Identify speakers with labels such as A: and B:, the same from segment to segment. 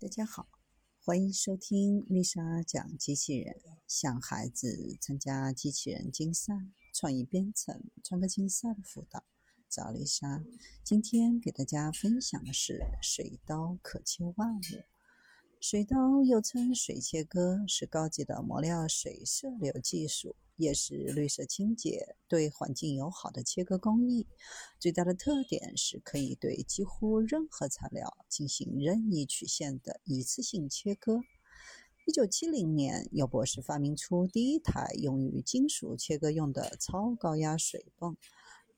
A: 大家好，欢迎收听丽莎讲机器人。向孩子参加机器人竞赛、创意编程、创客竞赛的辅导，找丽莎。今天给大家分享的是水刀可切万物。水刀又称水切割，是高级的磨料水射流技术。也是绿色清洁、对环境友好的切割工艺。最大的特点是可以对几乎任何材料进行任意曲线的一次性切割。一九七零年，尤博士发明出第一台用于金属切割用的超高压水泵。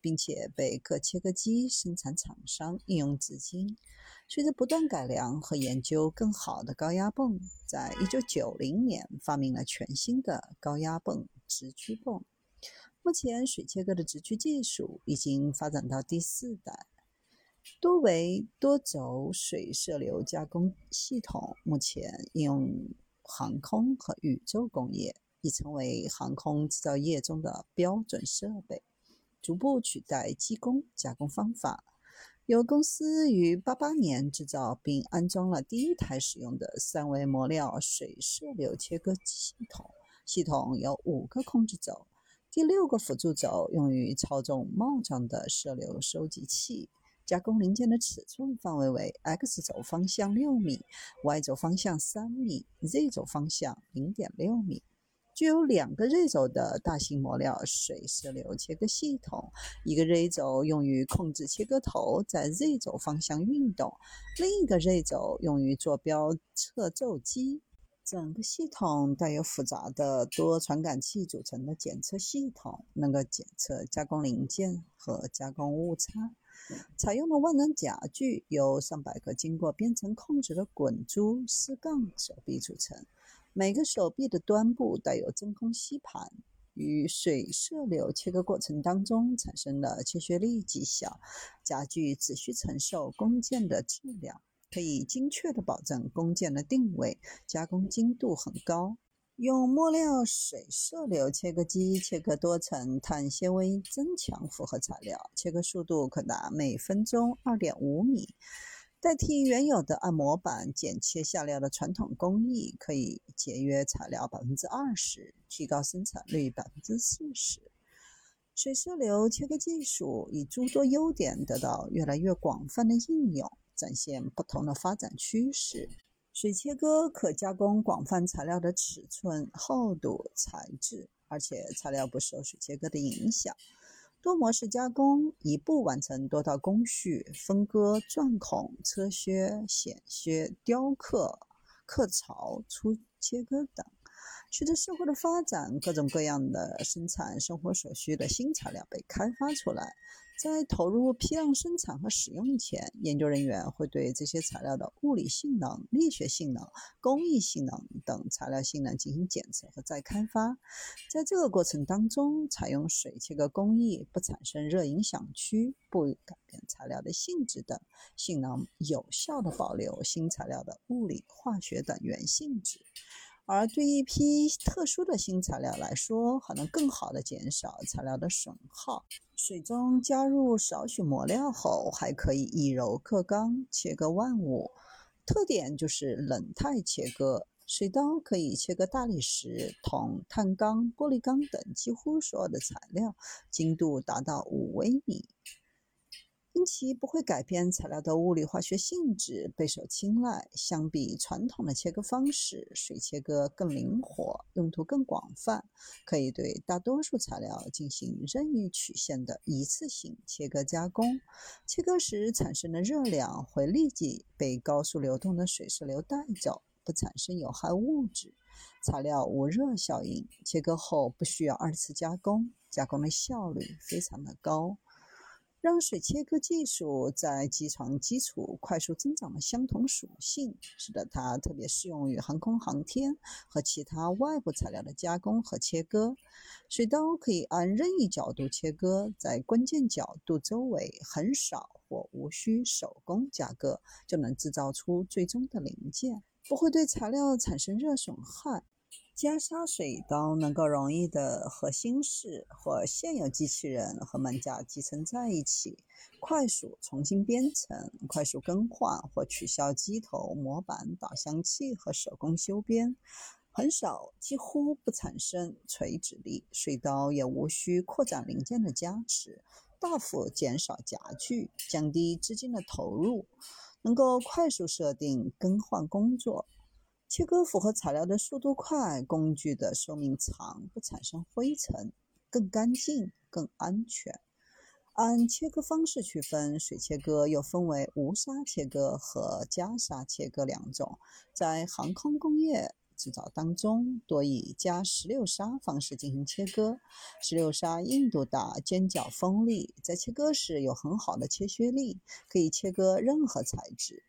A: 并且被各切割机生产厂商应用至今。随着不断改良和研究更好的高压泵，在一九九零年发明了全新的高压泵直驱泵。目前，水切割的直驱技术已经发展到第四代，多维多轴水射流加工系统目前应用航空和宇宙工业，已成为航空制造业中的标准设备。逐步取代机工加工方法。有公司于八八年制造并安装了第一台使用的三维磨料水射流切割系统。系统有五个控制轴，第六个辅助轴用于操纵帽状的射流收集器。加工零件的尺寸范围为 X 轴方向六米，Y 轴方向三米，Z 轴方向零点六米。具有两个 Z 轴的大型磨料水射流切割系统，一个 Z 轴用于控制切割头在 Z 轴方向运动，另一个 Z 轴用于坐标测皱机。整个系统带有复杂的多传感器组成的检测系统，能够检测加工零件和加工误差。采用的万能夹具由上百个经过编程控制的滚珠丝杠手臂组成。每个手臂的端部带有真空吸盘，与水射流切割过程当中产生的切削力极小，夹具只需承受工件的质量，可以精确地保证工件的定位，加工精度很高。用磨料水射流切割机切割多层碳纤维增强复合材料，切割速度可达每分钟二点五米。代替原有的按模板剪切下料的传统工艺，可以节约材料百分之二十，提高生产率百分之四十。水射流切割技术以诸多优点得到越来越广泛的应用，展现不同的发展趋势。水切割可加工广泛材料的尺寸、厚度、材质，而且材料不受水切割的影响。多模式加工，一步完成多道工序，分割、钻孔、车削、显削、雕刻、刻槽、粗切割等。随着社会的发展，各种各样的生产生活所需的新材料被开发出来。在投入批量生产和使用前，研究人员会对这些材料的物理性能、力学性能、工艺性能等材料性能进行检测和再开发。在这个过程当中，采用水切割工艺不产生热影响区，不改变材料的性质等性能，有效地保留新材料的物理、化学等原性质。而对一批特殊的新材料来说，还能更好地减少材料的损耗。水中加入少许磨料后，还可以以柔克刚，切割万物。特点就是冷态切割，水刀可以切割大理石、铜、碳钢、玻璃钢等几乎所有的材料，精度达到五微米。因其不会改变材料的物理化学性质，备受青睐。相比传统的切割方式，水切割更灵活，用途更广泛，可以对大多数材料进行任意曲线的一次性切割加工。切割时产生的热量会立即被高速流动的水射流带走，不产生有害物质。材料无热效应，切割后不需要二次加工，加工的效率非常的高。让水切割技术在机床基础快速增长的相同属性，使得它特别适用于航空航天和其他外部材料的加工和切割。水刀可以按任意角度切割，在关键角度周围很少或无需手工加割，就能制造出最终的零件，不会对材料产生热损害。加砂水刀能够容易的和新式或现有机器人和门架集成在一起，快速重新编程、快速更换或取消机头、模板、导向器和手工修边。很少，几乎不产生垂直力。水刀也无需扩展零件的加持，大幅减少夹具，降低资金的投入，能够快速设定更换工作。切割符合材料的速度快，工具的寿命长，不产生灰尘，更干净、更安全。按切割方式区分，水切割又分为无砂切割和加砂切割两种。在航空工业。制造当中多以加石榴砂方式进行切割，石榴砂硬度大，尖角锋利，在切割时有很好的切削力，可以切割任何材质。